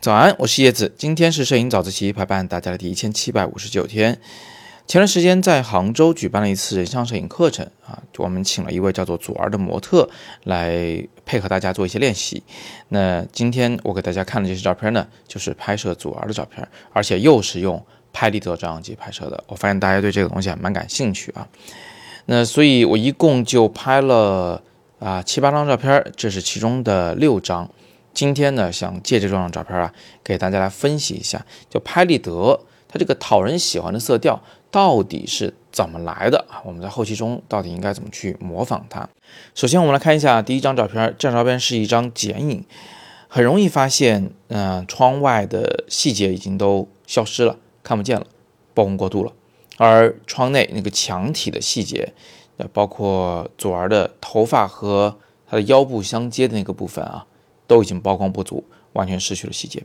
早安，我是叶子。今天是摄影早自习陪伴大家的第一千七百五十九天。前段时间在杭州举办了一次人像摄影课程啊，我们请了一位叫做祖儿的模特来配合大家做一些练习。那今天我给大家看的这些照片呢，就是拍摄祖儿的照片，而且又是用拍立得照相机拍摄的。我发现大家对这个东西还蛮感兴趣啊。那所以我一共就拍了啊七八张照片，这是其中的六张。今天呢，想借这张照片啊，给大家来分析一下，就拍立得它这个讨人喜欢的色调到底是怎么来的啊？我们在后期中到底应该怎么去模仿它？首先，我们来看一下第一张照片，这张照片是一张剪影，很容易发现，嗯，窗外的细节已经都消失了，看不见了，曝光过度了，而窗内那个墙体的细节，呃，包括左儿的头发和他的腰部相接的那个部分啊。都已经曝光不足，完全失去了细节。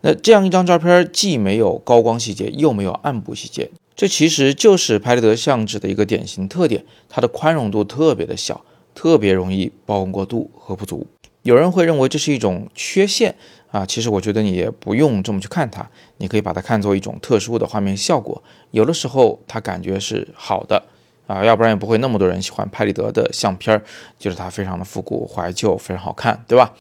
那这样一张照片，既没有高光细节，又没有暗部细节，这其实就是拍立得相纸的一个典型特点，它的宽容度特别的小，特别容易曝光过度和不足。有人会认为这是一种缺陷啊，其实我觉得你也不用这么去看它，你可以把它看作一种特殊的画面效果。有的时候它感觉是好的啊，要不然也不会那么多人喜欢拍立得的相片，就是它非常的复古怀旧，非常好看，对吧？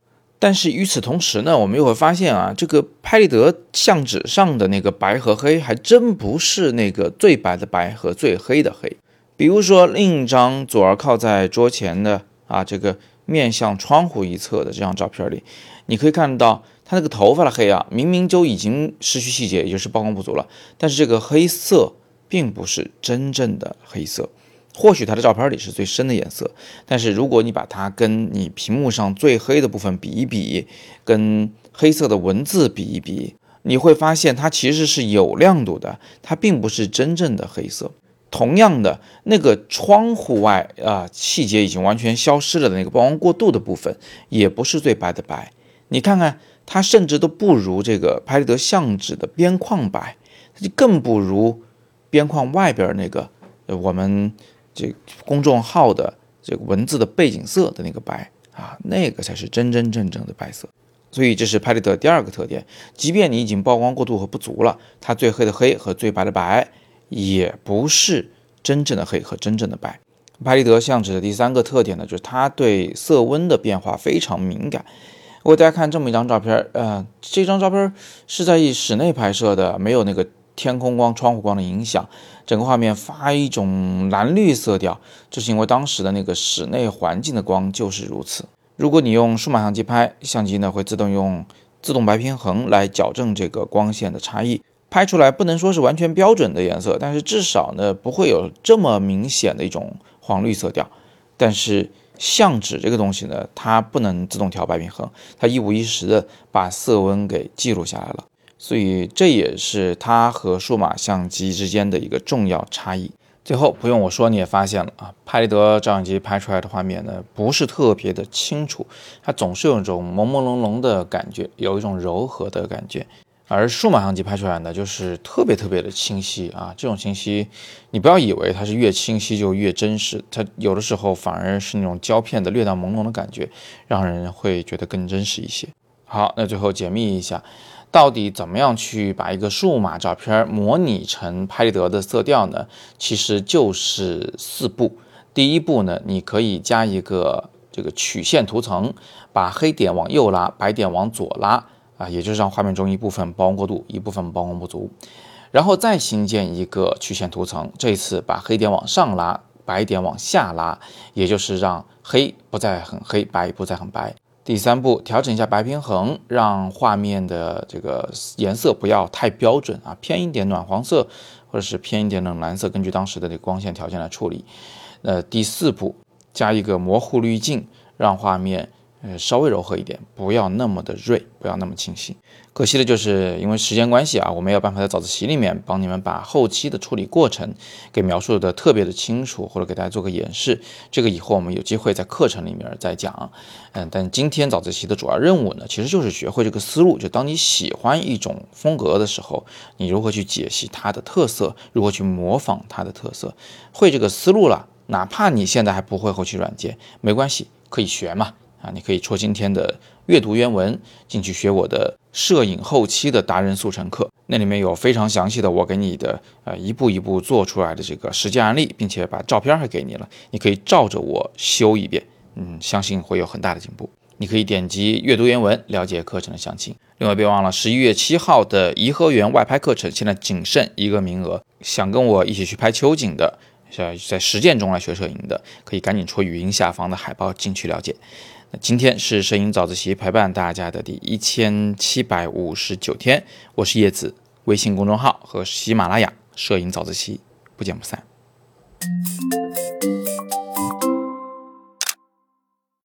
但是与此同时呢，我们又会发现啊，这个拍立得相纸上的那个白和黑，还真不是那个最白的白和最黑的黑。比如说另一张左儿靠在桌前的啊，这个面向窗户一侧的这张照片里，你可以看到他那个头发的黑啊，明明就已经失去细节，也就是曝光不足了，但是这个黑色并不是真正的黑色。或许它的照片里是最深的颜色，但是如果你把它跟你屏幕上最黑的部分比一比，跟黑色的文字比一比，你会发现它其实是有亮度的，它并不是真正的黑色。同样的，那个窗户外啊，细节已经完全消失了的那个曝光过度的部分，也不是最白的白。你看看，它甚至都不如这个拍立得相纸的边框白，它就更不如边框外边那个我们。这公众号的这个文字的背景色的那个白啊，那个才是真真正正的白色。所以这是拍立得第二个特点，即便你已经曝光过度和不足了，它最黑的黑和最白的白也不是真正的黑和真正的白。拍立得相纸的第三个特点呢，就是它对色温的变化非常敏感。我给大家看这么一张照片，呃，这张照片是在室内拍摄的，没有那个。天空光、窗户光的影响，整个画面发一种蓝绿色调，这是因为当时的那个室内环境的光就是如此。如果你用数码相机拍，相机呢会自动用自动白平衡来矫正这个光线的差异，拍出来不能说是完全标准的颜色，但是至少呢不会有这么明显的一种黄绿色调。但是相纸这个东西呢，它不能自动调白平衡，它一五一十的把色温给记录下来了。所以这也是它和数码相机之间的一个重要差异。最后不用我说，你也发现了啊，拍立得照相机拍出来的画面呢，不是特别的清楚，它总是有一种朦朦胧胧的感觉，有一种柔和的感觉。而数码相机拍出来呢，就是特别特别的清晰啊。这种清晰，你不要以为它是越清晰就越真实，它有的时候反而是那种胶片的略带朦胧的感觉，让人会觉得更真实一些。好，那最后解密一下。到底怎么样去把一个数码照片模拟成拍立得的色调呢？其实就是四步。第一步呢，你可以加一个这个曲线图层，把黑点往右拉，白点往左拉啊，也就是让画面中一部分曝光过度，一部分曝光不足。然后再新建一个曲线图层，这次把黑点往上拉，白点往下拉，也就是让黑不再很黑，白不再很白。第三步，调整一下白平衡，让画面的这个颜色不要太标准啊，偏一点暖黄色，或者是偏一点冷蓝色，根据当时的这个光线条件来处理。那，第四步，加一个模糊滤镜，让画面。呃，稍微柔和一点，不要那么的锐，不要那么清晰。可惜的就是因为时间关系啊，我没有办法在早自习里面帮你们把后期的处理过程给描述的特别的清楚，或者给大家做个演示。这个以后我们有机会在课程里面再讲。嗯，但今天早自习的主要任务呢，其实就是学会这个思路。就当你喜欢一种风格的时候，你如何去解析它的特色，如何去模仿它的特色。会这个思路了，哪怕你现在还不会后期软件，没关系，可以学嘛。啊，你可以戳今天的阅读原文进去学我的摄影后期的达人速成课，那里面有非常详细的我给你的呃一步一步做出来的这个实际案例，并且把照片还给你了，你可以照着我修一遍，嗯，相信会有很大的进步。你可以点击阅读原文了解课程的详情。另外别忘了十一月七号的颐和园外拍课程，现在仅剩一个名额，想跟我一起去拍秋景的，在在实践中来学摄影的，可以赶紧戳语音下方的海报进去了解。今天是摄影早自习陪伴大家的第一千七百五十九天，我是叶子，微信公众号和喜马拉雅摄影早自习不见不散。